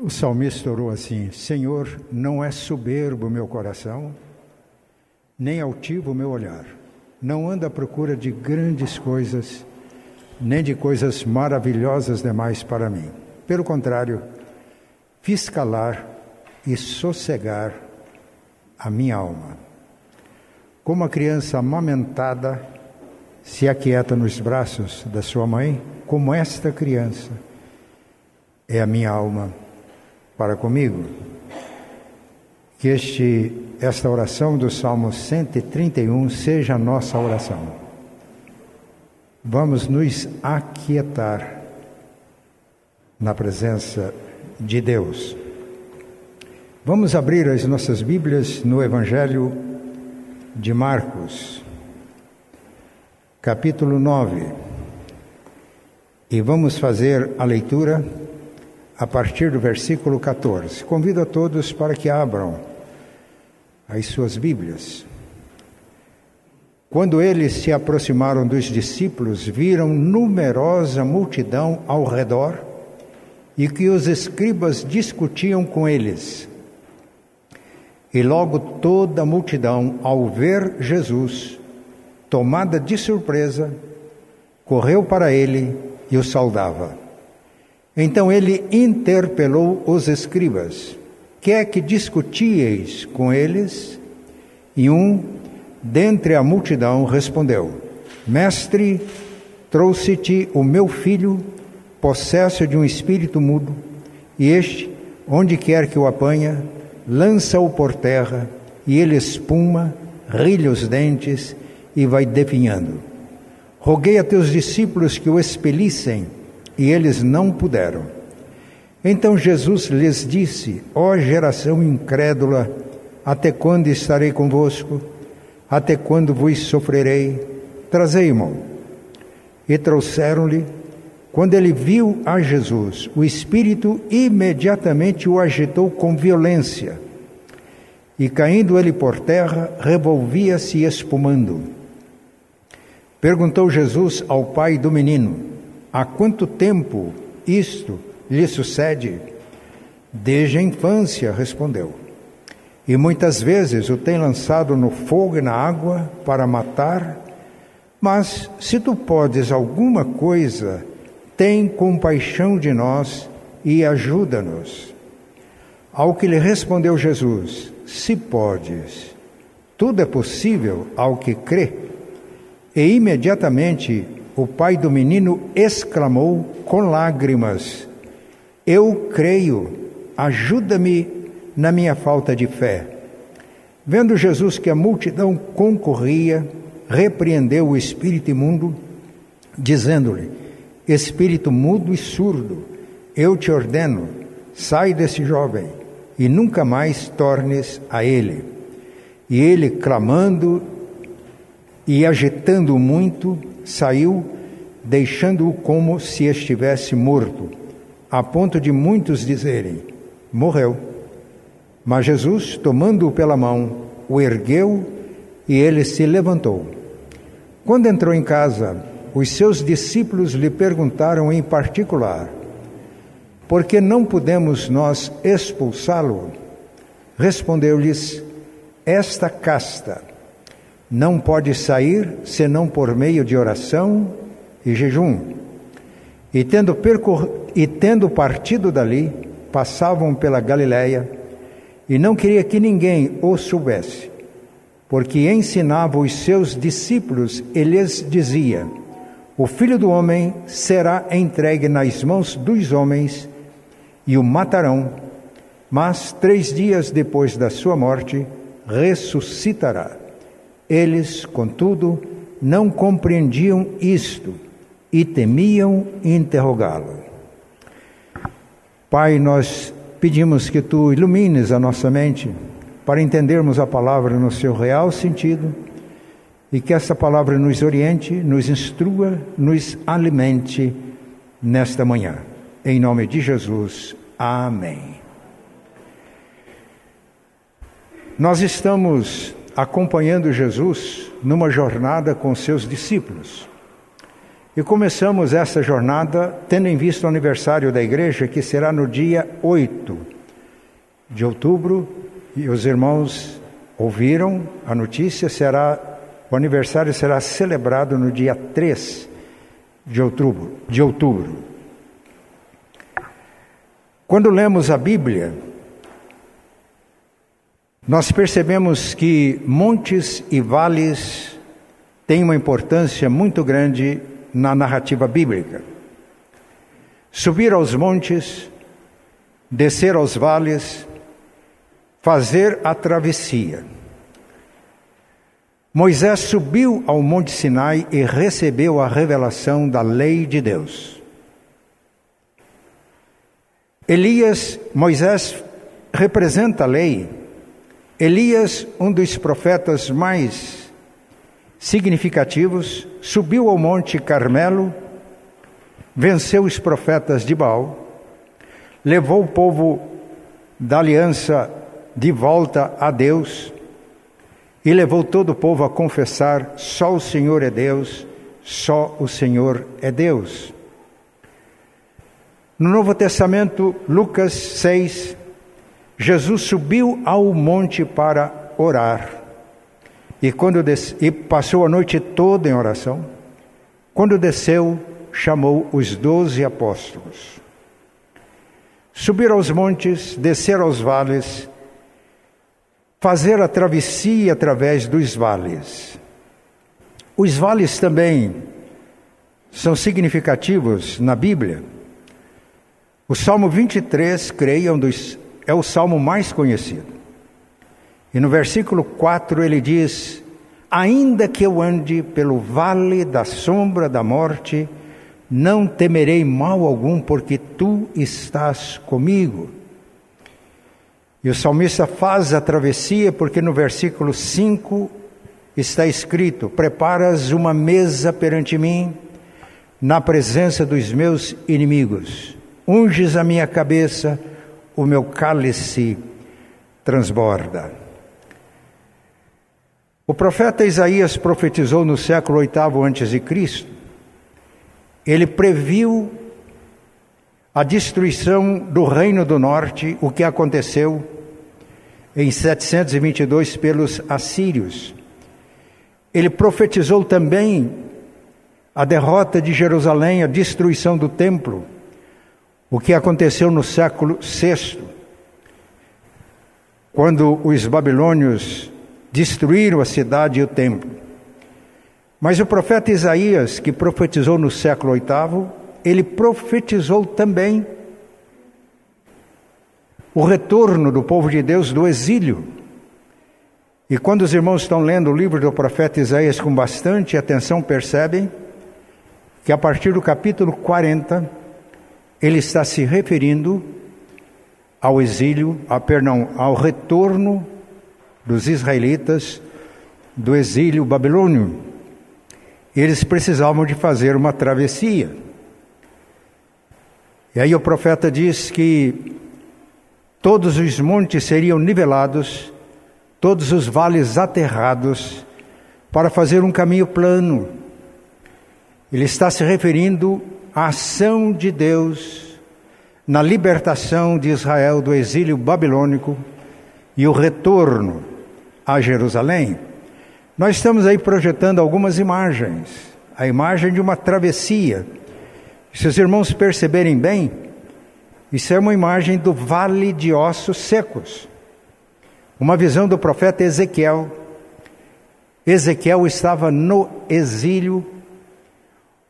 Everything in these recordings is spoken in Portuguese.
O salmista orou assim: Senhor, não é soberbo o meu coração, nem altivo o meu olhar. Não anda à procura de grandes coisas, nem de coisas maravilhosas demais para mim. Pelo contrário, fiz calar e sossegar a minha alma. Como a criança amamentada se aquieta nos braços da sua mãe, como esta criança é a minha alma para comigo. Que este, esta oração do Salmo 131 seja a nossa oração. Vamos nos aquietar na presença de Deus. Vamos abrir as nossas Bíblias no Evangelho de Marcos, capítulo 9, e vamos fazer a leitura a partir do versículo 14. Convido a todos para que abram as suas Bíblias. Quando eles se aproximaram dos discípulos, viram numerosa multidão ao redor e que os escribas discutiam com eles. E logo toda a multidão, ao ver Jesus, tomada de surpresa, correu para ele e o saudava. Então ele interpelou os escribas: Que é que discutíeis com eles? E um, dentre a multidão, respondeu: Mestre, trouxe-te o meu filho, possesso de um espírito mudo, e este, onde quer que o apanha, lança-o por terra, e ele espuma, rilha os dentes e vai definhando. Roguei a teus discípulos que o expelissem e eles não puderam. Então Jesus lhes disse: Ó oh, geração incrédula, até quando estarei convosco? Até quando vos sofrerei? Trazei-mo. E trouxeram-lhe. Quando ele viu a Jesus, o Espírito imediatamente o agitou com violência. E caindo ele por terra, revolvia-se espumando. Perguntou Jesus ao pai do menino: Há quanto tempo isto lhe sucede? Desde a infância, respondeu. E muitas vezes o tem lançado no fogo e na água para matar. Mas se tu podes alguma coisa, tem compaixão de nós e ajuda-nos. Ao que lhe respondeu Jesus: Se podes, tudo é possível ao que crê. E imediatamente o pai do menino exclamou com lágrimas: Eu creio, ajuda-me na minha falta de fé. Vendo Jesus que a multidão concorria, repreendeu o espírito imundo, dizendo-lhe: Espírito mudo e surdo, eu te ordeno, sai desse jovem e nunca mais tornes a ele. E ele, clamando e agitando muito, saiu, deixando-o como se estivesse morto, a ponto de muitos dizerem: morreu. Mas Jesus, tomando-o pela mão, o ergueu e ele se levantou. Quando entrou em casa, os seus discípulos lhe perguntaram em particular: Por que não podemos nós expulsá-lo? Respondeu-lhes: Esta casta não pode sair senão por meio de oração e jejum. E tendo, percor... e tendo partido dali, passavam pela Galiléia, e não queria que ninguém o soubesse, porque ensinava os seus discípulos e lhes dizia: O filho do homem será entregue nas mãos dos homens e o matarão, mas três dias depois da sua morte ressuscitará. Eles, contudo, não compreendiam isto e temiam interrogá-lo. Pai, nós pedimos que tu ilumines a nossa mente para entendermos a palavra no seu real sentido e que essa palavra nos oriente, nos instrua, nos alimente nesta manhã. Em nome de Jesus. Amém. Nós estamos acompanhando Jesus numa jornada com seus discípulos. E começamos essa jornada tendo em vista o aniversário da igreja, que será no dia 8 de outubro, e os irmãos ouviram a notícia, será o aniversário será celebrado no dia 3 de outubro, de outubro. Quando lemos a Bíblia, nós percebemos que montes e vales têm uma importância muito grande na narrativa bíblica. Subir aos montes, descer aos vales, fazer a travessia. Moisés subiu ao Monte Sinai e recebeu a revelação da lei de Deus. Elias, Moisés representa a lei. Elias, um dos profetas mais significativos, subiu ao Monte Carmelo, venceu os profetas de Baal, levou o povo da aliança de volta a Deus e levou todo o povo a confessar: só o Senhor é Deus, só o Senhor é Deus. No Novo Testamento, Lucas 6, Jesus subiu ao monte para orar. E, quando e passou a noite toda em oração. Quando desceu, chamou os doze apóstolos. Subir aos montes, descer aos vales, fazer a travessia através dos vales. Os vales também são significativos na Bíblia. O Salmo 23, creio, é o salmo mais conhecido. E no versículo 4 ele diz: Ainda que eu ande pelo vale da sombra da morte, não temerei mal algum, porque tu estás comigo. E o salmista faz a travessia porque no versículo 5 está escrito: Preparas uma mesa perante mim, na presença dos meus inimigos. Unges a minha cabeça, o meu cálice transborda. O profeta Isaías profetizou no século VIII antes de Cristo. Ele previu a destruição do reino do norte, o que aconteceu em 722 pelos assírios. Ele profetizou também a derrota de Jerusalém, a destruição do templo, o que aconteceu no século VI, quando os babilônios destruíram a cidade e o templo. Mas o profeta Isaías, que profetizou no século VIII, ele profetizou também o retorno do povo de Deus do exílio. E quando os irmãos estão lendo o livro do profeta Isaías com bastante atenção, percebem que a partir do capítulo 40, ele está se referindo ao exílio, a, perdão, ao retorno dos israelitas do exílio babilônio. Eles precisavam de fazer uma travessia. E aí o profeta diz que todos os montes seriam nivelados, todos os vales aterrados, para fazer um caminho plano. Ele está se referindo à ação de Deus na libertação de Israel do exílio babilônico e o retorno a Jerusalém, nós estamos aí projetando algumas imagens. A imagem de uma travessia. Se os irmãos perceberem bem, isso é uma imagem do vale de ossos secos. Uma visão do profeta Ezequiel. Ezequiel estava no exílio,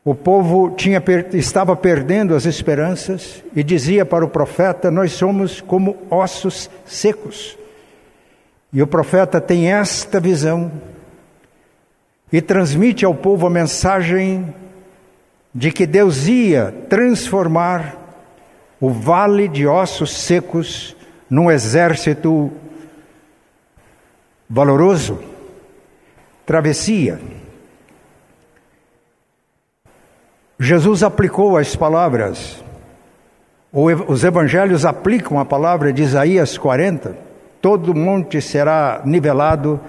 o povo tinha, estava perdendo as esperanças e dizia para o profeta: Nós somos como ossos secos. E o profeta tem esta visão e transmite ao povo a mensagem de que Deus ia transformar o vale de ossos secos num exército valoroso. Travessia. Jesus aplicou as palavras, os evangelhos aplicam a palavra de Isaías 40 todo monte será nivelado,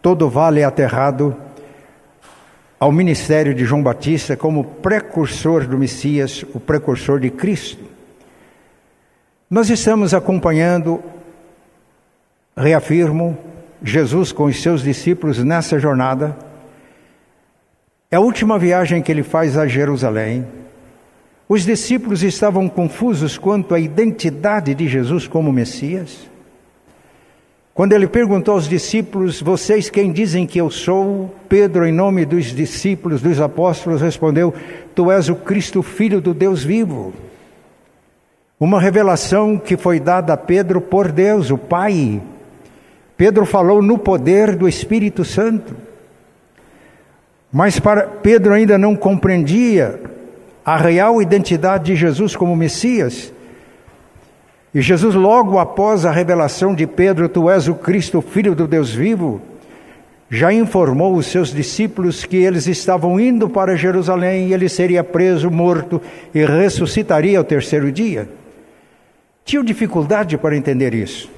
todo vale aterrado, ao ministério de João Batista como precursor do Messias, o precursor de Cristo. Nós estamos acompanhando, reafirmo, Jesus com os seus discípulos nessa jornada. É a última viagem que ele faz a Jerusalém. Os discípulos estavam confusos quanto à identidade de Jesus como Messias. Quando ele perguntou aos discípulos: Vocês quem dizem que eu sou? Pedro, em nome dos discípulos, dos apóstolos, respondeu: Tu és o Cristo, filho do Deus vivo. Uma revelação que foi dada a Pedro por Deus, o Pai. Pedro falou no poder do Espírito Santo. Mas para Pedro ainda não compreendia a real identidade de Jesus como Messias. E Jesus, logo após a revelação de Pedro, Tu és o Cristo, filho do Deus vivo, já informou os seus discípulos que eles estavam indo para Jerusalém e ele seria preso, morto e ressuscitaria ao terceiro dia. Tinham dificuldade para entender isso,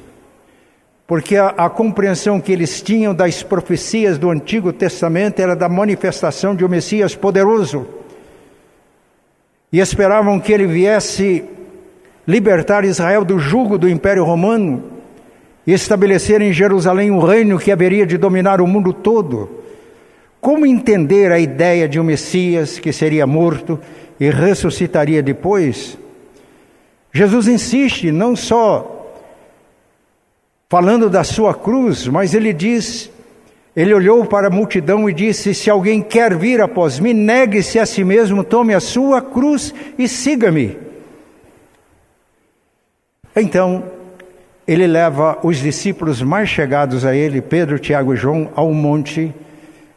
porque a, a, compreensão que eles tinham das profecias do Antigo Testamento era da manifestação de um Messias poderoso, e esperavam que ele viesse libertar Israel do jugo do Império Romano e estabelecer em Jerusalém um reino que haveria de dominar o mundo todo. Como entender a ideia de um Messias que seria morto e ressuscitaria depois? Jesus insiste não só falando da sua cruz, mas ele diz, ele olhou para a multidão e disse: Se alguém quer vir após mim, negue-se a si mesmo, tome a sua cruz e siga-me. Então, ele leva os discípulos mais chegados a ele, Pedro, Tiago e João, ao monte.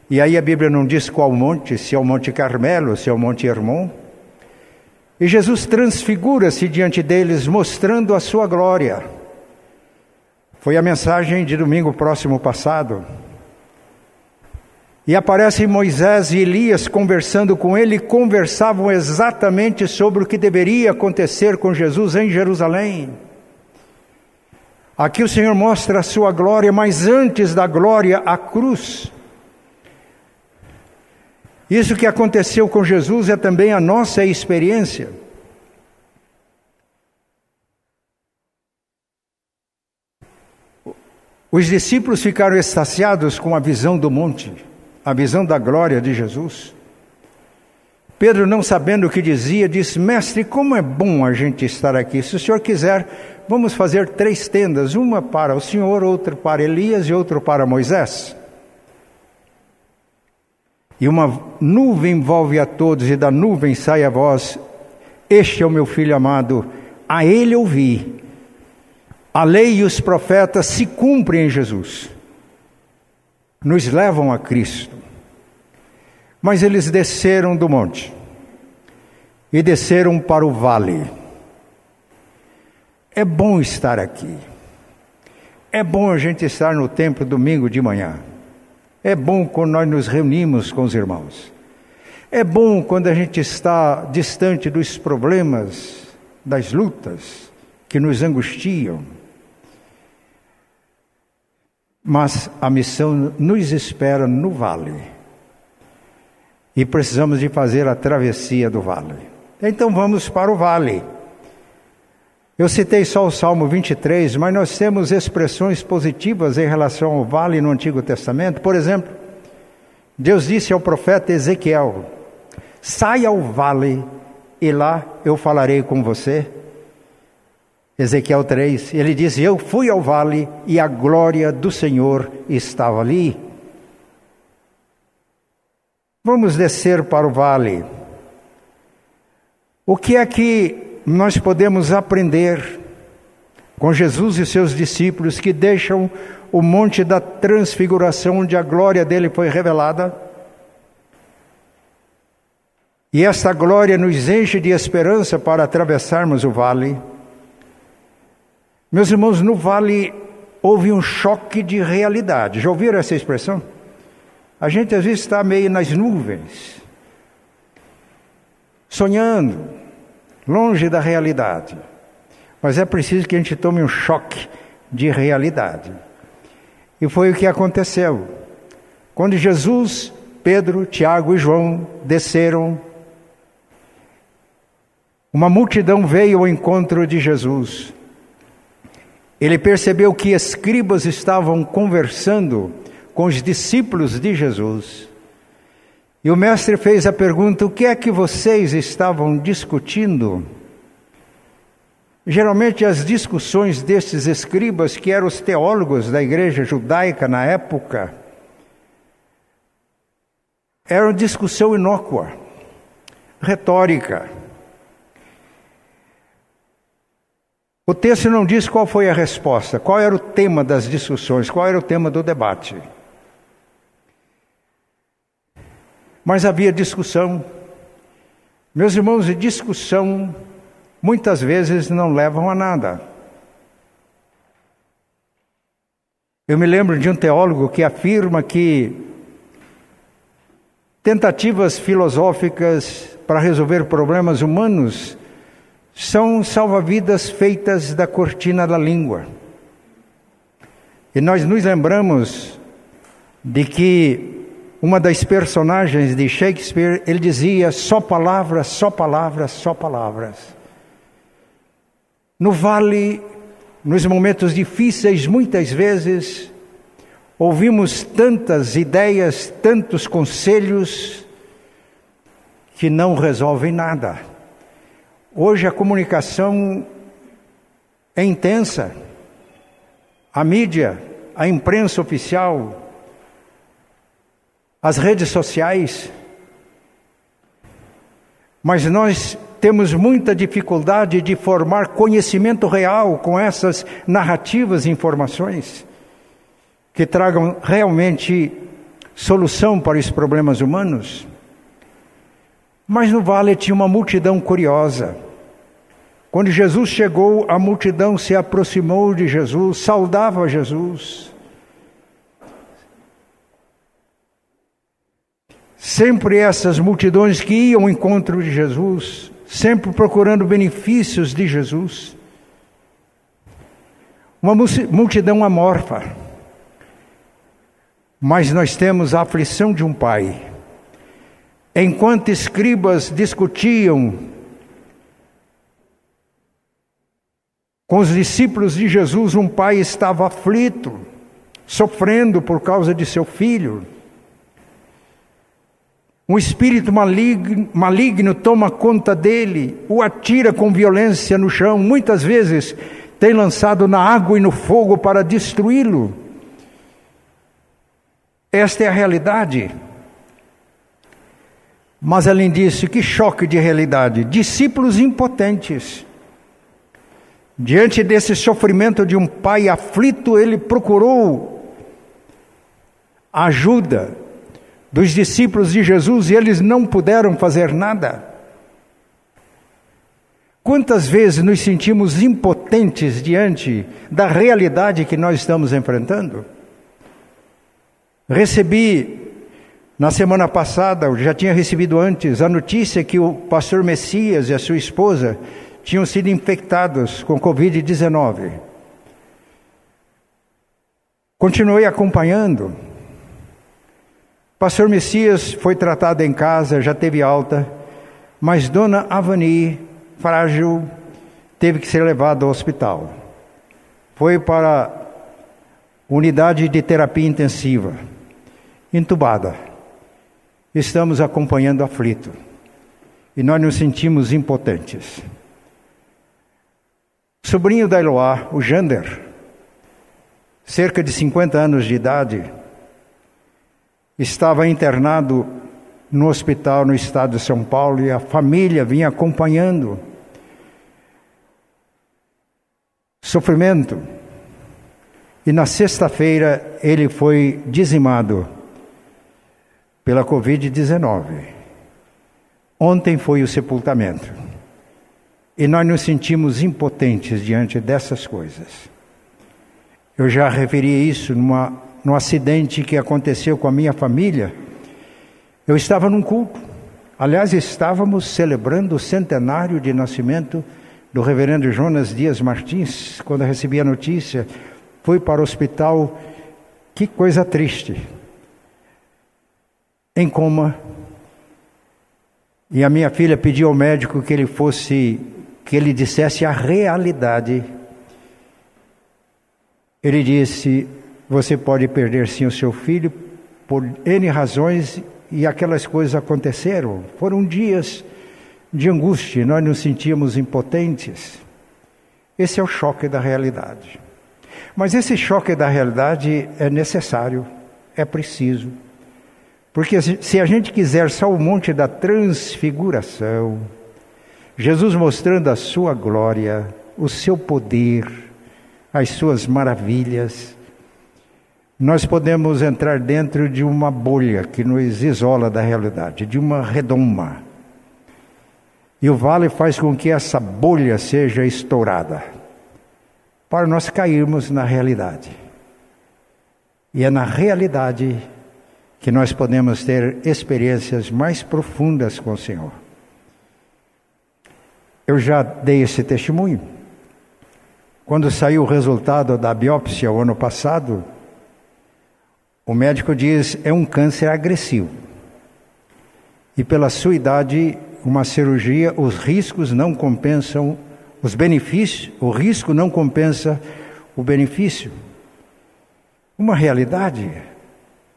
E aí a Bíblia não diz qual monte, se é o Monte Carmelo, se é o Monte Hermon. E Jesus transfigura-se diante deles, mostrando a sua glória. Foi a mensagem de domingo próximo passado. E aparecem Moisés e Elias conversando com ele, conversavam exatamente sobre o que deveria acontecer com Jesus em Jerusalém. Aqui o Senhor mostra a sua glória, mas antes da glória, a cruz. Isso que aconteceu com Jesus é também a nossa experiência. Os discípulos ficaram extasiados com a visão do monte, a visão da glória de Jesus. Pedro, não sabendo o que dizia, disse: Mestre, como é bom a gente estar aqui. Se o senhor quiser, vamos fazer três tendas: uma para o senhor, outra para Elias e outra para Moisés. E uma nuvem envolve a todos, e da nuvem sai a voz: Este é o meu filho amado, a ele ouvi. A lei e os profetas se cumprem em Jesus, nos levam a Cristo. Mas eles desceram do monte e desceram para o vale. É bom estar aqui. É bom a gente estar no templo domingo de manhã. É bom quando nós nos reunimos com os irmãos. É bom quando a gente está distante dos problemas, das lutas que nos angustiam. Mas a missão nos espera no vale e precisamos de fazer a travessia do vale. Então vamos para o vale. Eu citei só o Salmo 23, mas nós temos expressões positivas em relação ao vale no Antigo Testamento. Por exemplo, Deus disse ao profeta Ezequiel: Saia ao vale e lá eu falarei com você. Ezequiel 3, ele diz: Eu fui ao vale e a glória do Senhor estava ali. Vamos descer para o vale. O que é que nós podemos aprender com Jesus e seus discípulos que deixam o monte da transfiguração, onde a glória dele foi revelada? E esta glória nos enche de esperança para atravessarmos o vale. Meus irmãos, no vale houve um choque de realidade. Já ouviram essa expressão? A gente às vezes está meio nas nuvens, sonhando, longe da realidade. Mas é preciso que a gente tome um choque de realidade. E foi o que aconteceu. Quando Jesus Pedro, Tiago e João desceram. Uma multidão veio ao encontro de Jesus. Ele percebeu que escribas estavam conversando com os discípulos de Jesus. E o mestre fez a pergunta: O que é que vocês estavam discutindo? Geralmente, as discussões destes escribas, que eram os teólogos da igreja judaica na época, eram discussão inócua, retórica. O texto não diz qual foi a resposta, qual era o tema das discussões, qual era o tema do debate. Mas havia discussão. Meus irmãos, e discussão muitas vezes não levam a nada. Eu me lembro de um teólogo que afirma que tentativas filosóficas para resolver problemas humanos são salva-vidas feitas da cortina da língua. E nós nos lembramos de que uma das personagens de Shakespeare, ele dizia só palavras, só palavras, só palavras. No vale, nos momentos difíceis, muitas vezes, ouvimos tantas ideias, tantos conselhos, que não resolvem nada. Hoje a comunicação é intensa. A mídia, a imprensa oficial, as redes sociais. Mas nós temos muita dificuldade de formar conhecimento real com essas narrativas e informações que tragam realmente solução para os problemas humanos. Mas no vale tinha uma multidão curiosa. Quando Jesus chegou, a multidão se aproximou de Jesus, saudava Jesus. Sempre essas multidões que iam ao encontro de Jesus, sempre procurando benefícios de Jesus. Uma multidão amorfa. Mas nós temos a aflição de um pai. Enquanto escribas discutiam com os discípulos de Jesus, um pai estava aflito, sofrendo por causa de seu filho. Um espírito maligno, maligno toma conta dele, o atira com violência no chão, muitas vezes tem lançado na água e no fogo para destruí-lo. Esta é a realidade. Mas além disso, que choque de realidade! Discípulos impotentes. Diante desse sofrimento de um pai aflito, ele procurou ajuda dos discípulos de Jesus e eles não puderam fazer nada. Quantas vezes nos sentimos impotentes diante da realidade que nós estamos enfrentando? Recebi na semana passada, eu já tinha recebido antes, a notícia que o pastor Messias e a sua esposa tinham sido infectados com Covid-19. Continuei acompanhando Pastor Messias foi tratado em casa, já teve alta, mas Dona Avani, frágil, teve que ser levada ao hospital. Foi para a unidade de terapia intensiva, entubada. Estamos acompanhando aflito e nós nos sentimos impotentes. Sobrinho da Eloá, o Jander, cerca de 50 anos de idade, estava internado no hospital no estado de São Paulo e a família vinha acompanhando. Sofrimento. E na sexta-feira ele foi dizimado pela Covid-19. Ontem foi o sepultamento. E nós nos sentimos impotentes diante dessas coisas. Eu já referi isso numa no acidente que aconteceu com a minha família, eu estava num culto. Aliás, estávamos celebrando o centenário de nascimento do reverendo Jonas Dias Martins. Quando recebi a notícia, fui para o hospital. Que coisa triste. Em coma. E a minha filha pediu ao médico que ele fosse, que ele dissesse a realidade. Ele disse: Você pode perder sim o seu filho por N razões, e aquelas coisas aconteceram. Foram dias de angústia, nós nos sentíamos impotentes. Esse é o choque da realidade. Mas esse choque da realidade é necessário, é preciso. Porque se a gente quiser só o monte da transfiguração, Jesus mostrando a sua glória, o seu poder, as suas maravilhas, nós podemos entrar dentro de uma bolha que nos isola da realidade, de uma redoma. E o vale faz com que essa bolha seja estourada, para nós cairmos na realidade. E é na realidade que nós podemos ter experiências mais profundas com o Senhor. Eu já dei esse testemunho. Quando saiu o resultado da biópsia o ano passado, o médico diz é um câncer agressivo. E pela sua idade, uma cirurgia, os riscos não compensam os benefícios, o risco não compensa o benefício. Uma realidade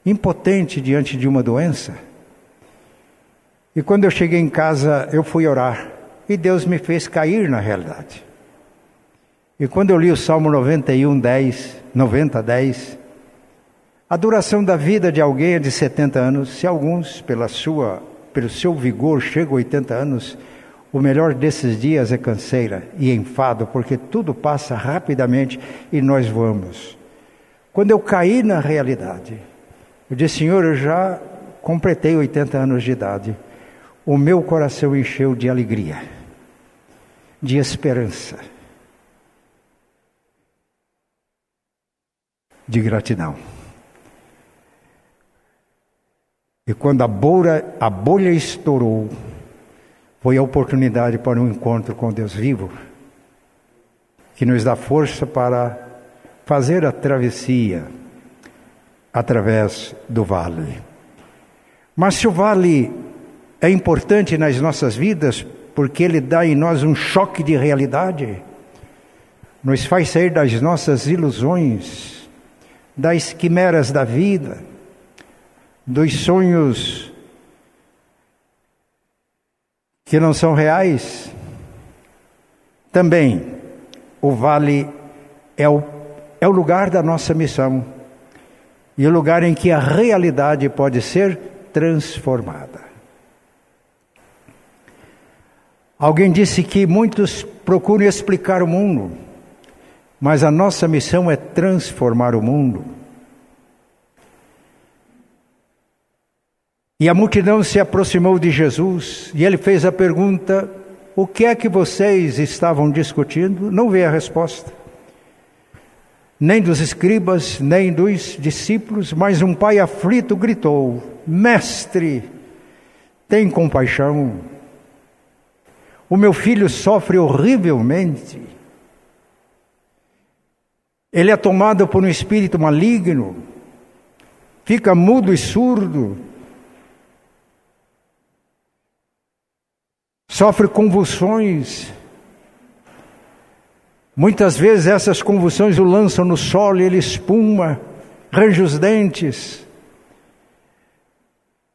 impotente diante de uma doença. E quando eu cheguei em casa, eu fui orar e Deus me fez cair na realidade. E quando eu li o Salmo 91, 10, 90, 10, a duração da vida de alguém é de 70 anos, se alguns, pela sua, pelo seu vigor, chegam a 80 anos, o melhor desses dias é canseira e enfado, porque tudo passa rapidamente e nós vamos. Quando eu caí na realidade, eu disse, Senhor, eu já completei 80 anos de idade. O meu coração encheu de alegria, de esperança, de gratidão. E quando a bolha, a bolha estourou, foi a oportunidade para um encontro com Deus vivo, que nos dá força para fazer a travessia através do vale. Mas se o vale é importante nas nossas vidas, porque ele dá em nós um choque de realidade, nos faz sair das nossas ilusões, das quimeras da vida, dos sonhos que não são reais. Também o vale é o, é o lugar da nossa missão e o lugar em que a realidade pode ser transformada. Alguém disse que muitos procuram explicar o mundo, mas a nossa missão é transformar o mundo. E a multidão se aproximou de Jesus e ele fez a pergunta: O que é que vocês estavam discutindo? Não vê a resposta nem dos escribas, nem dos discípulos, mas um pai aflito gritou: Mestre, tem compaixão. O meu filho sofre horrivelmente. Ele é tomado por um espírito maligno, fica mudo e surdo, sofre convulsões, Muitas vezes essas convulsões o lançam no solo e ele espuma, range os dentes.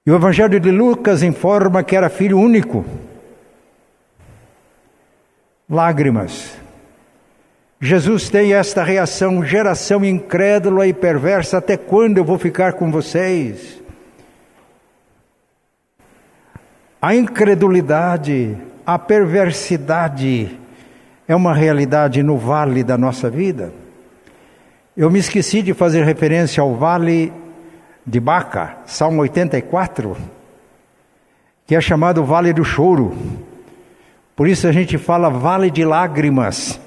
E o Evangelho de Lucas informa que era filho único. Lágrimas. Jesus tem esta reação, geração incrédula e perversa, até quando eu vou ficar com vocês? A incredulidade, a perversidade, é uma realidade no vale da nossa vida. Eu me esqueci de fazer referência ao vale de Baca, Salmo 84, que é chamado Vale do Choro. Por isso a gente fala Vale de Lágrimas.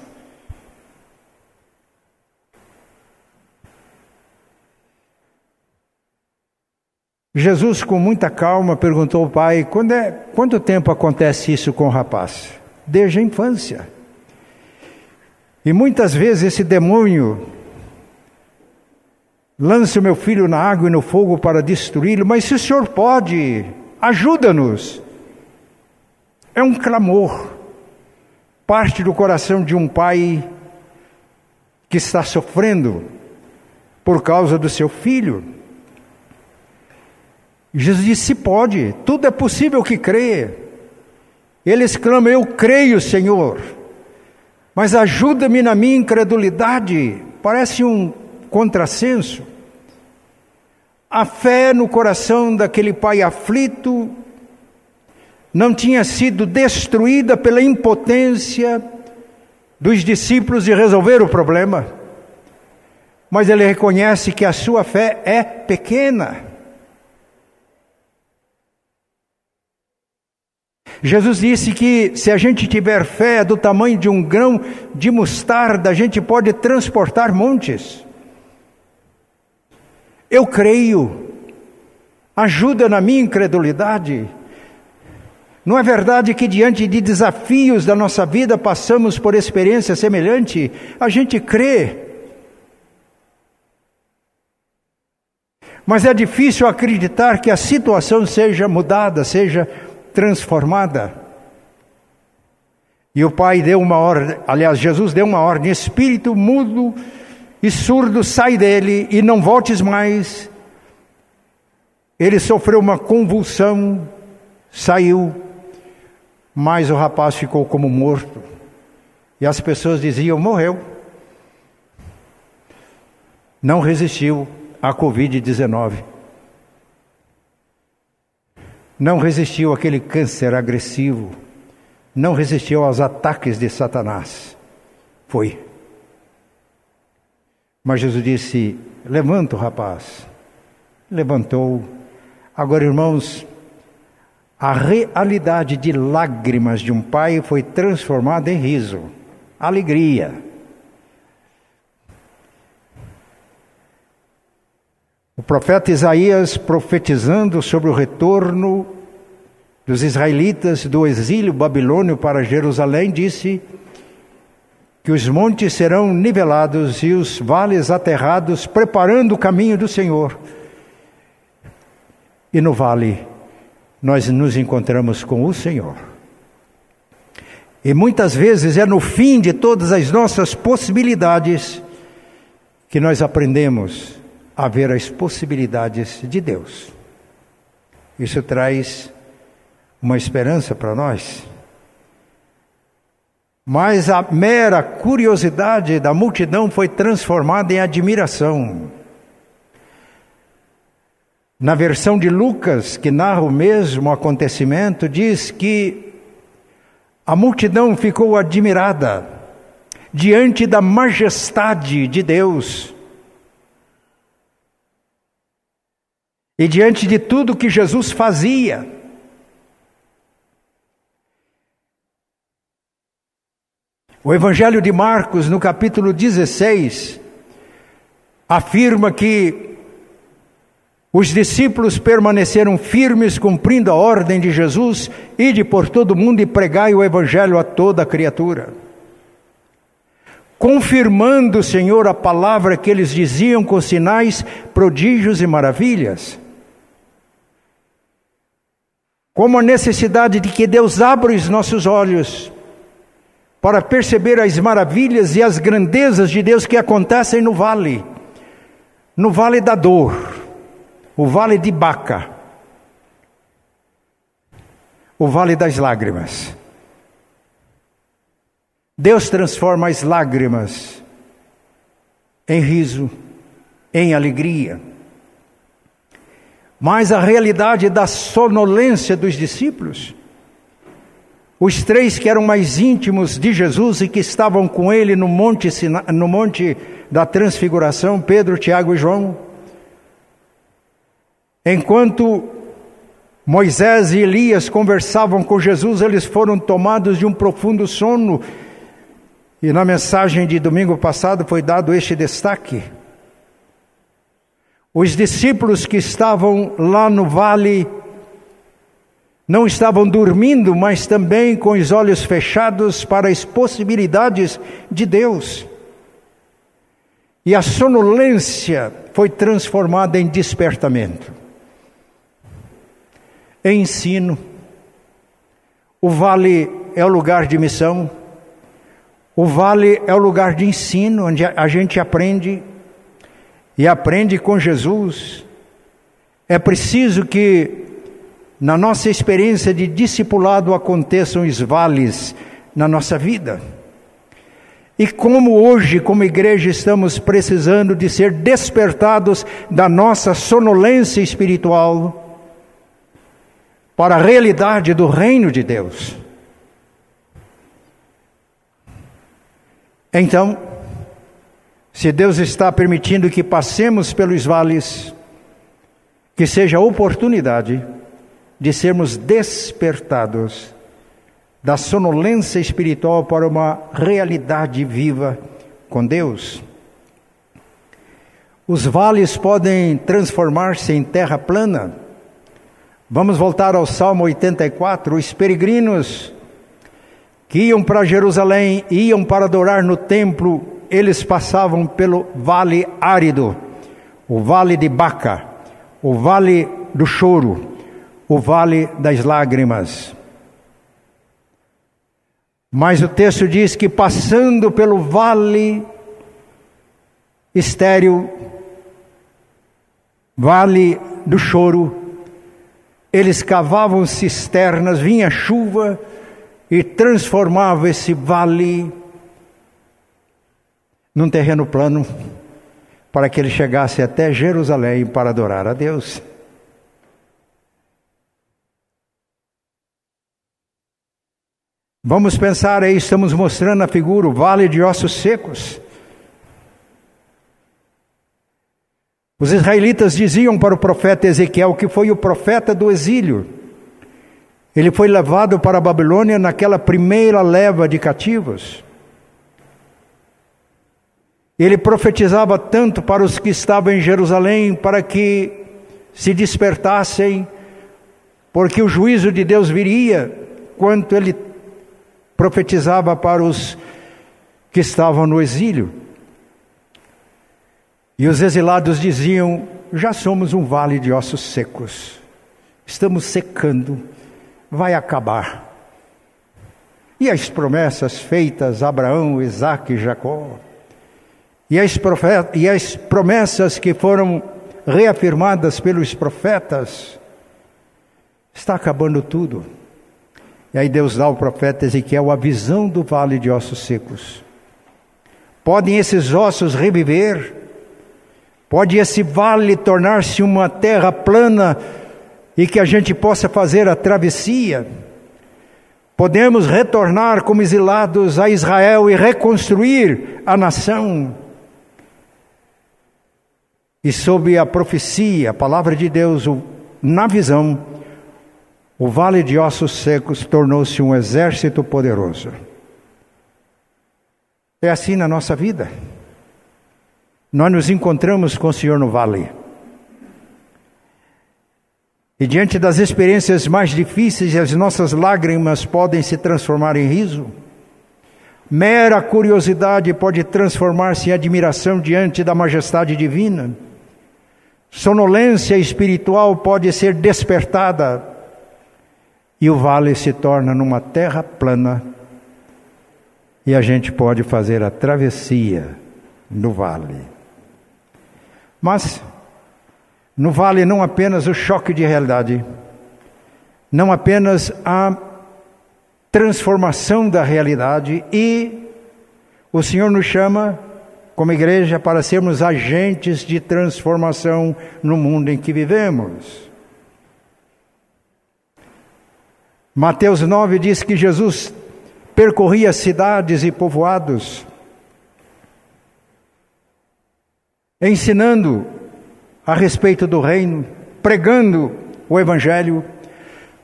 Jesus, com muita calma, perguntou ao pai: quando é, quanto tempo acontece isso com o rapaz? Desde a infância. E muitas vezes esse demônio lance o meu filho na água e no fogo para destruí-lo, mas se o Senhor pode, ajuda-nos. É um clamor, parte do coração de um pai que está sofrendo por causa do seu filho. Jesus disse: se pode, tudo é possível que crê. Ele exclama: Eu creio, Senhor, mas ajuda-me na minha incredulidade. Parece um contrassenso. A fé no coração daquele pai aflito não tinha sido destruída pela impotência dos discípulos de resolver o problema, mas ele reconhece que a sua fé é pequena. Jesus disse que se a gente tiver fé do tamanho de um grão de mostarda, a gente pode transportar montes. Eu creio, ajuda na minha incredulidade. Não é verdade que diante de desafios da nossa vida passamos por experiência semelhante? A gente crê. Mas é difícil acreditar que a situação seja mudada, seja transformada. E o Pai deu uma ordem, aliás, Jesus deu uma ordem: espírito mudo e surdo, sai dele e não voltes mais. Ele sofreu uma convulsão, saiu, mas o rapaz ficou como morto. E as pessoas diziam: morreu. Não resistiu à Covid-19 não resistiu àquele câncer agressivo, não resistiu aos ataques de Satanás. Foi. Mas Jesus disse: Levanta o rapaz. Levantou. Agora, irmãos, a realidade de lágrimas de um pai foi transformada em riso, alegria. O profeta Isaías, profetizando sobre o retorno dos israelitas do exílio babilônio para Jerusalém, disse que os montes serão nivelados e os vales aterrados, preparando o caminho do Senhor. E no vale nós nos encontramos com o Senhor. E muitas vezes é no fim de todas as nossas possibilidades que nós aprendemos a ver as possibilidades de Deus. Isso traz uma esperança para nós. Mas a mera curiosidade da multidão foi transformada em admiração. Na versão de Lucas, que narra o mesmo acontecimento, diz que a multidão ficou admirada diante da majestade de Deus E diante de tudo que Jesus fazia, o Evangelho de Marcos, no capítulo 16, afirma que os discípulos permaneceram firmes, cumprindo a ordem de Jesus, ide por todo mundo e pregai o Evangelho a toda criatura. Confirmando, Senhor, a palavra que eles diziam com sinais, prodígios e maravilhas como a necessidade de que Deus abra os nossos olhos para perceber as maravilhas e as grandezas de Deus que acontecem no vale, no vale da dor, o vale de Baca, o vale das lágrimas. Deus transforma as lágrimas em riso, em alegria mas a realidade da sonolência dos discípulos. Os três que eram mais íntimos de Jesus e que estavam com ele no monte, no monte da transfiguração, Pedro, Tiago e João. Enquanto Moisés e Elias conversavam com Jesus, eles foram tomados de um profundo sono. E na mensagem de domingo passado foi dado este destaque. Os discípulos que estavam lá no vale não estavam dormindo, mas também com os olhos fechados para as possibilidades de Deus. E a sonolência foi transformada em despertamento, em ensino. O vale é o lugar de missão, o vale é o lugar de ensino, onde a gente aprende e aprende com Jesus. É preciso que na nossa experiência de discipulado aconteçam os vales na nossa vida. E como hoje, como igreja, estamos precisando de ser despertados da nossa sonolência espiritual para a realidade do reino de Deus. Então, se Deus está permitindo que passemos pelos vales, que seja oportunidade de sermos despertados da sonolência espiritual para uma realidade viva com Deus. Os vales podem transformar-se em terra plana. Vamos voltar ao Salmo 84. Os peregrinos que iam para Jerusalém, iam para adorar no templo, eles passavam pelo vale árido, o vale de Baca, o vale do choro, o vale das lágrimas. Mas o texto diz que passando pelo vale estéril, vale do choro, eles cavavam cisternas, vinha chuva e transformava esse vale num terreno plano para que ele chegasse até Jerusalém para adorar a Deus. Vamos pensar aí, estamos mostrando a figura, o vale de ossos secos. Os israelitas diziam para o profeta Ezequiel, que foi o profeta do exílio, ele foi levado para a Babilônia naquela primeira leva de cativos. Ele profetizava tanto para os que estavam em Jerusalém, para que se despertassem, porque o juízo de Deus viria, quanto ele profetizava para os que estavam no exílio. E os exilados diziam: Já somos um vale de ossos secos, estamos secando, vai acabar. E as promessas feitas a Abraão, Isaac e Jacó, e as, profetas, e as promessas que foram reafirmadas pelos profetas, está acabando tudo. E aí Deus dá ao profeta Ezequiel a visão do vale de ossos secos. Podem esses ossos reviver? Pode esse vale tornar-se uma terra plana e que a gente possa fazer a travessia? Podemos retornar como exilados a Israel e reconstruir a nação? E sob a profecia, a palavra de Deus, na visão, o vale de ossos secos tornou-se um exército poderoso. É assim na nossa vida. Nós nos encontramos com o Senhor no vale. E diante das experiências mais difíceis, as nossas lágrimas podem se transformar em riso. Mera curiosidade pode transformar-se em admiração diante da majestade divina. Sonolência espiritual pode ser despertada e o vale se torna numa terra plana e a gente pode fazer a travessia no vale. Mas no vale não apenas o choque de realidade, não apenas a transformação da realidade e o Senhor nos chama como igreja para sermos agentes de transformação no mundo em que vivemos. Mateus 9 diz que Jesus percorria cidades e povoados, ensinando a respeito do reino, pregando o Evangelho,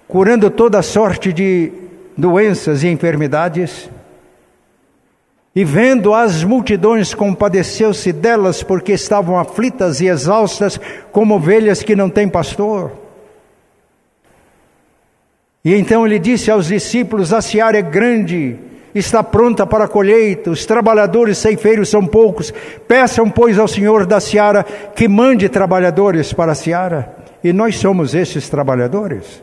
curando toda sorte de doenças e enfermidades. E vendo as multidões, compadeceu-se delas, porque estavam aflitas e exaustas, como ovelhas que não têm pastor. E então ele disse aos discípulos: A seara é grande está pronta para a colheita, os trabalhadores ceifeiros são poucos. Peçam, pois, ao Senhor da seara que mande trabalhadores para a seara. E nós somos esses trabalhadores.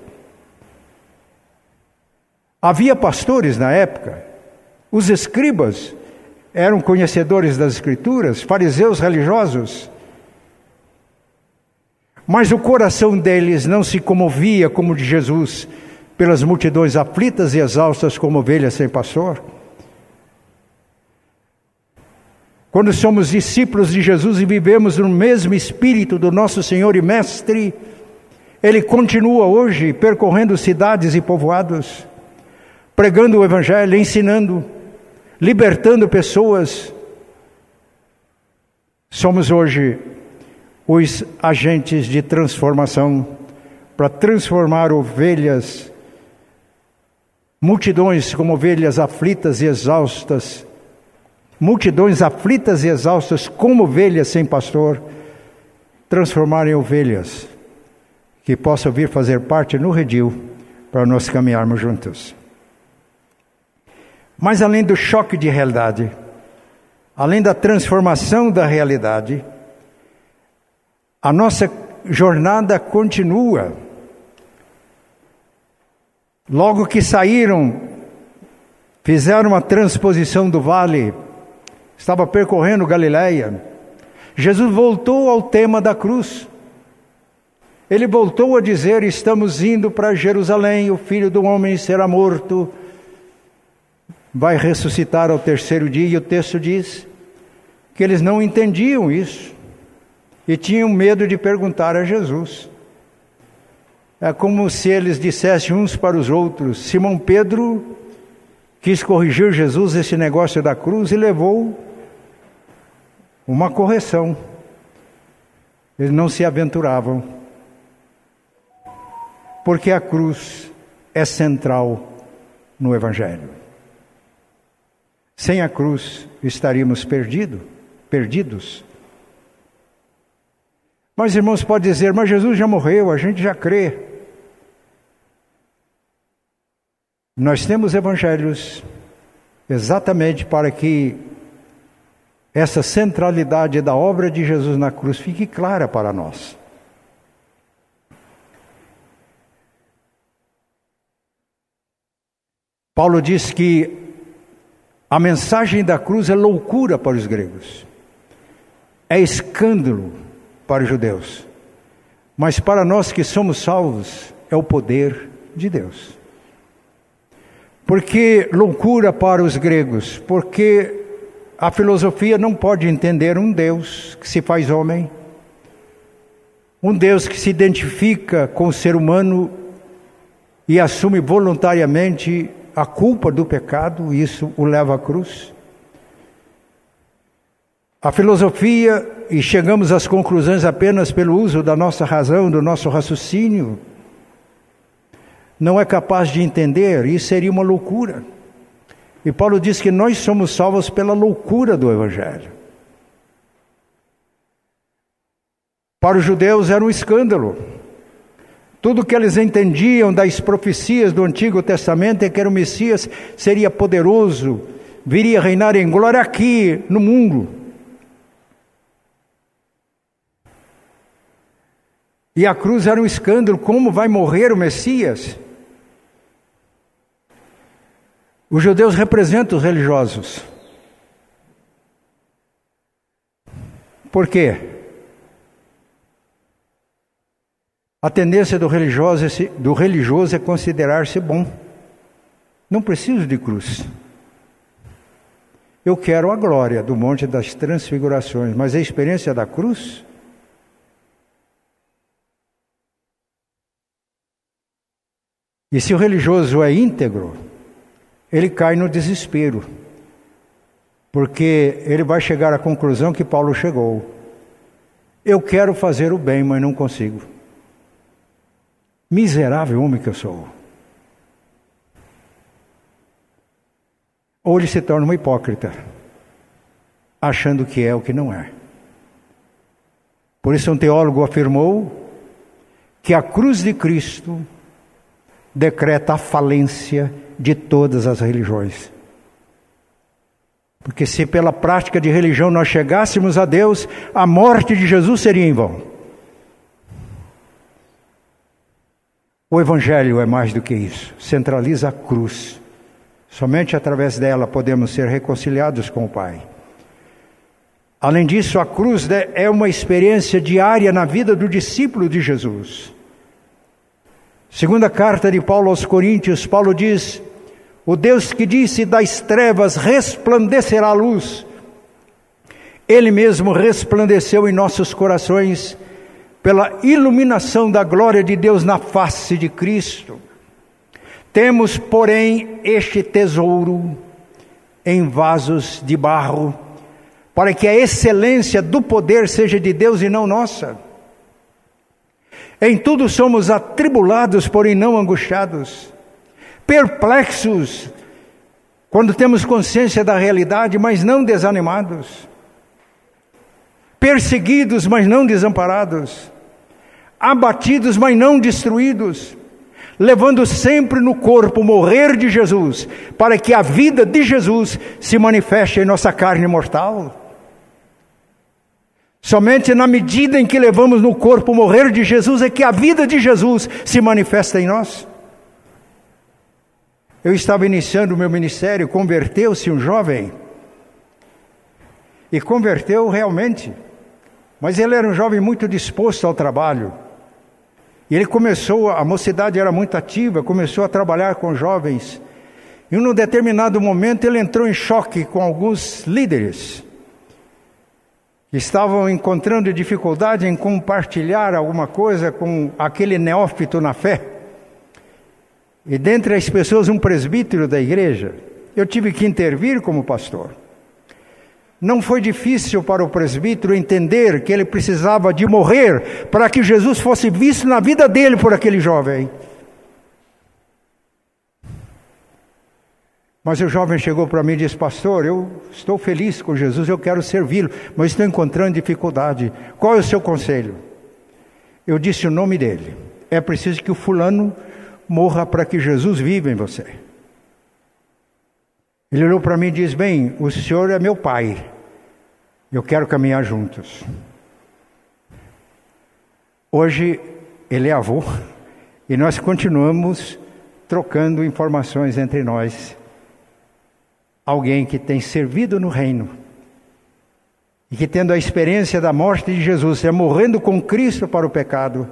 Havia pastores na época, os escribas eram conhecedores das Escrituras, fariseus religiosos, mas o coração deles não se comovia como o de Jesus pelas multidões aflitas e exaustas como ovelhas sem pastor. Quando somos discípulos de Jesus e vivemos no mesmo espírito do nosso Senhor e Mestre, Ele continua hoje percorrendo cidades e povoados, pregando o Evangelho, ensinando, libertando pessoas. Somos hoje os agentes de transformação para transformar ovelhas multidões como ovelhas aflitas e exaustas, multidões aflitas e exaustas como ovelhas sem pastor, transformar em ovelhas que possam vir fazer parte no redil para nós caminharmos juntos. Mas além do choque de realidade, além da transformação da realidade, a nossa jornada continua Logo que saíram, fizeram uma transposição do vale, estava percorrendo Galiléia. Jesus voltou ao tema da cruz. Ele voltou a dizer: Estamos indo para Jerusalém, o filho do homem será morto, vai ressuscitar ao terceiro dia. E o texto diz que eles não entendiam isso e tinham medo de perguntar a Jesus. É como se eles dissessem uns para os outros. Simão Pedro quis corrigir Jesus esse negócio da cruz e levou uma correção. Eles não se aventuravam. Porque a cruz é central no Evangelho. Sem a cruz estaríamos perdido, perdidos. Mas irmãos, pode dizer, mas Jesus já morreu, a gente já crê. Nós temos evangelhos exatamente para que essa centralidade da obra de Jesus na cruz fique clara para nós. Paulo diz que a mensagem da cruz é loucura para os gregos, é escândalo para os judeus, mas para nós que somos salvos é o poder de Deus. Porque loucura para os gregos, porque a filosofia não pode entender um Deus que se faz homem, um Deus que se identifica com o ser humano e assume voluntariamente a culpa do pecado, isso o leva à cruz. A filosofia, e chegamos às conclusões apenas pelo uso da nossa razão, do nosso raciocínio, não é capaz de entender, isso seria uma loucura. E Paulo diz que nós somos salvos pela loucura do Evangelho. Para os judeus era um escândalo. Tudo que eles entendiam das profecias do Antigo Testamento é que o Messias seria poderoso, viria reinar em glória aqui no mundo. E a cruz era um escândalo: como vai morrer o Messias? Os judeus representam os religiosos. Por quê? A tendência do religioso, é do religioso é considerar-se bom. Não preciso de cruz. Eu quero a glória do Monte das Transfigurações, mas a experiência da cruz E se o religioso é íntegro, ele cai no desespero, porque ele vai chegar à conclusão que Paulo chegou. Eu quero fazer o bem, mas não consigo. Miserável homem que eu sou. Ou ele se torna um hipócrita, achando que é o que não é. Por isso, um teólogo afirmou que a cruz de Cristo decreta a falência de todas as religiões. Porque se pela prática de religião nós chegássemos a Deus, a morte de Jesus seria em vão. O Evangelho é mais do que isso, centraliza a cruz. Somente através dela podemos ser reconciliados com o Pai. Além disso, a cruz é uma experiência diária na vida do discípulo de Jesus. Segunda carta de Paulo aos Coríntios, Paulo diz: o Deus que disse das trevas resplandecerá a luz, Ele mesmo resplandeceu em nossos corações pela iluminação da glória de Deus na face de Cristo. Temos, porém, este tesouro em vasos de barro, para que a excelência do poder seja de Deus e não nossa. Em tudo somos atribulados, porém não angustiados. Perplexos, quando temos consciência da realidade, mas não desanimados, perseguidos, mas não desamparados, abatidos, mas não destruídos, levando sempre no corpo o morrer de Jesus, para que a vida de Jesus se manifeste em nossa carne mortal. Somente na medida em que levamos no corpo o morrer de Jesus é que a vida de Jesus se manifesta em nós. Eu estava iniciando o meu ministério, converteu-se um jovem. E converteu realmente. Mas ele era um jovem muito disposto ao trabalho. E ele começou, a mocidade era muito ativa, começou a trabalhar com jovens. E num determinado momento ele entrou em choque com alguns líderes estavam encontrando dificuldade em compartilhar alguma coisa com aquele neófito na fé. E dentre as pessoas, um presbítero da igreja, eu tive que intervir como pastor. Não foi difícil para o presbítero entender que ele precisava de morrer para que Jesus fosse visto na vida dele por aquele jovem. Mas o jovem chegou para mim e disse: Pastor, eu estou feliz com Jesus, eu quero servi-lo, mas estou encontrando dificuldade. Qual é o seu conselho? Eu disse o nome dele. É preciso que o fulano morra para que Jesus viva em você. Ele olhou para mim e disse: Bem, o senhor é meu pai, eu quero caminhar juntos. Hoje ele é avô e nós continuamos trocando informações entre nós. Alguém que tem servido no reino e que, tendo a experiência da morte de Jesus, é morrendo com Cristo para o pecado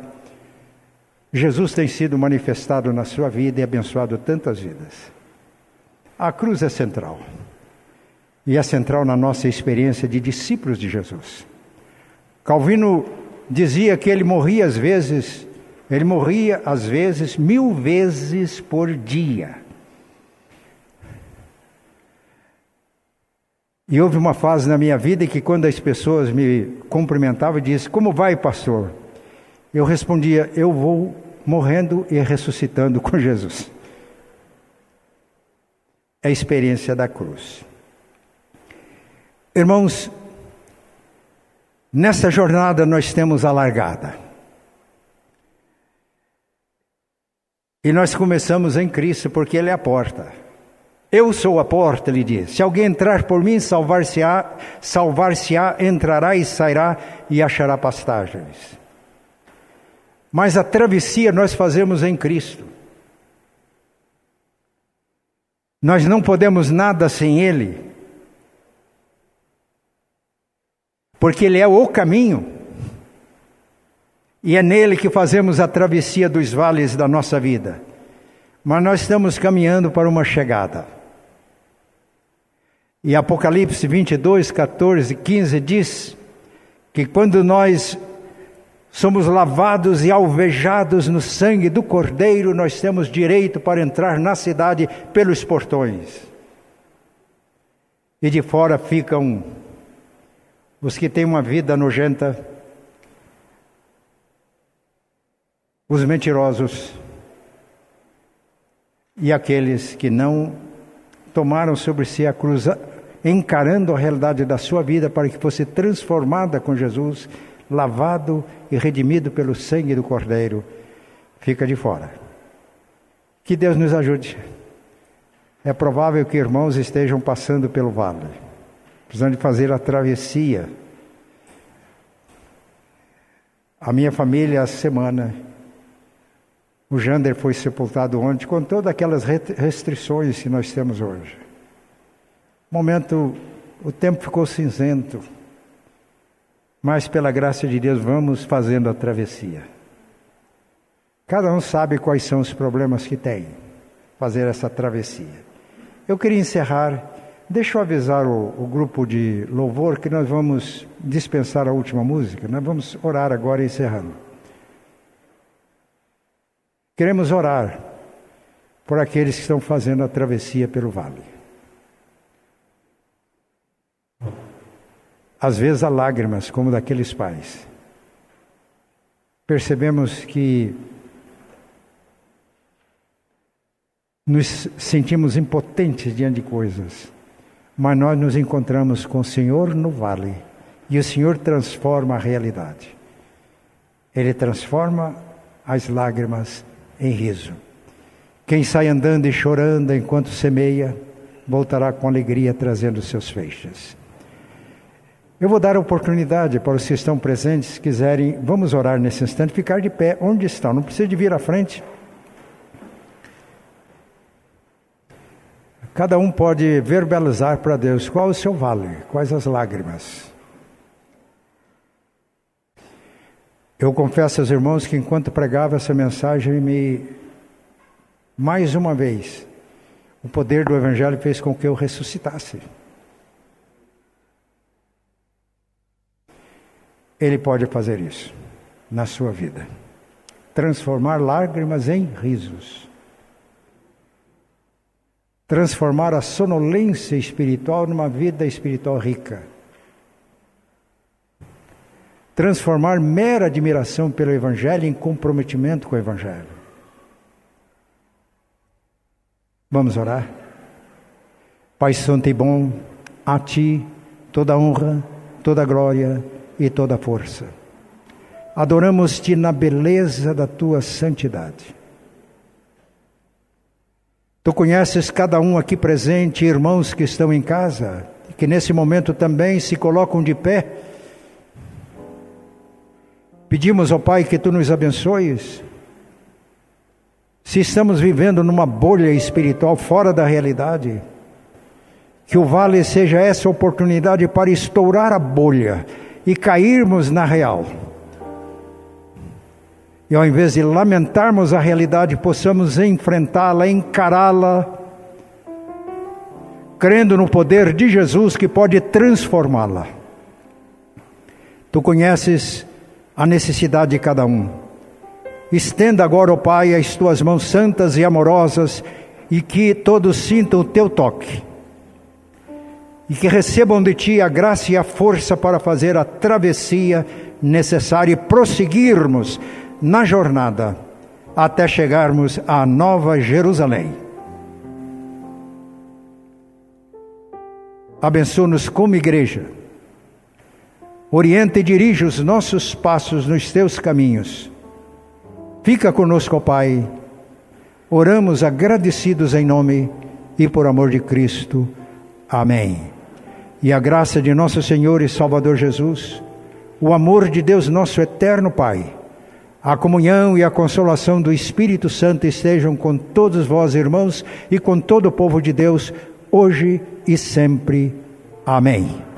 Jesus tem sido manifestado na sua vida e abençoado tantas vidas. A cruz é central. E é central na nossa experiência de discípulos de Jesus. Calvino dizia que ele morria às vezes, ele morria às vezes mil vezes por dia. E houve uma fase na minha vida que quando as pessoas me cumprimentavam e diziam, como vai pastor? Eu respondia, eu vou morrendo e ressuscitando com Jesus. É a experiência da cruz. Irmãos, nessa jornada nós temos a largada. E nós começamos em Cristo porque Ele é a porta. Eu sou a porta, ele diz. Se alguém entrar por mim, salvar-se-á, salvar-se-á, entrará e sairá e achará pastagens. Mas a travessia nós fazemos em Cristo. Nós não podemos nada sem Ele, porque Ele é o caminho, e é nele que fazemos a travessia dos vales da nossa vida. Mas nós estamos caminhando para uma chegada. E Apocalipse 22, 14, 15 diz que quando nós somos lavados e alvejados no sangue do Cordeiro, nós temos direito para entrar na cidade pelos portões. E de fora ficam os que têm uma vida nojenta, os mentirosos e aqueles que não tomaram sobre si a cruz, encarando a realidade da sua vida para que fosse transformada com Jesus lavado e redimido pelo sangue do Cordeiro, fica de fora. Que Deus nos ajude. É provável que irmãos estejam passando pelo vale. precisando de fazer a travessia. A minha família, a semana, o Jander foi sepultado ontem com todas aquelas restrições que nós temos hoje. Momento, o tempo ficou cinzento, mas pela graça de Deus vamos fazendo a travessia. Cada um sabe quais são os problemas que tem, fazer essa travessia. Eu queria encerrar, deixa eu avisar o, o grupo de louvor que nós vamos dispensar a última música, nós vamos orar agora encerrando. Queremos orar por aqueles que estão fazendo a travessia pelo vale. Às vezes há lágrimas, como daqueles pais. Percebemos que nos sentimos impotentes diante de coisas, mas nós nos encontramos com o Senhor no vale e o Senhor transforma a realidade. Ele transforma as lágrimas em riso. Quem sai andando e chorando enquanto semeia, voltará com alegria trazendo seus feixes. Eu vou dar a oportunidade para os que estão presentes, se quiserem, vamos orar nesse instante, ficar de pé onde estão, não precisa de vir à frente. Cada um pode verbalizar para Deus qual o seu vale, quais as lágrimas. Eu confesso aos irmãos que enquanto pregava essa mensagem, me mais uma vez o poder do evangelho fez com que eu ressuscitasse. Ele pode fazer isso na sua vida. Transformar lágrimas em risos transformar a sonolência espiritual numa vida espiritual rica. Transformar mera admiração pelo Evangelho em comprometimento com o Evangelho. Vamos orar? Pai Santo e bom, a Ti toda honra, toda glória e toda força. Adoramos-te na beleza da Tua santidade. Tu conheces cada um aqui presente, irmãos que estão em casa, que nesse momento também se colocam de pé. Pedimos ao Pai que tu nos abençoes. Se estamos vivendo numa bolha espiritual fora da realidade, que o vale seja essa oportunidade para estourar a bolha e cairmos na real e ao invés de lamentarmos a realidade, possamos enfrentá-la, encará-la, crendo no poder de Jesus que pode transformá-la. Tu conheces a necessidade de cada um. Estenda agora, ó oh Pai, as tuas mãos santas e amorosas e que todos sintam o teu toque. E que recebam de ti a graça e a força para fazer a travessia necessária e prosseguirmos na jornada até chegarmos à Nova Jerusalém. Abençoa-nos como igreja. Orienta e dirige os nossos passos nos teus caminhos. Fica conosco, Pai. Oramos agradecidos em nome e por amor de Cristo. Amém. E a graça de nosso Senhor e Salvador Jesus, o amor de Deus, nosso eterno Pai a comunhão e a consolação do Espírito Santo estejam com todos vós, irmãos, e com todo o povo de Deus, hoje e sempre. Amém.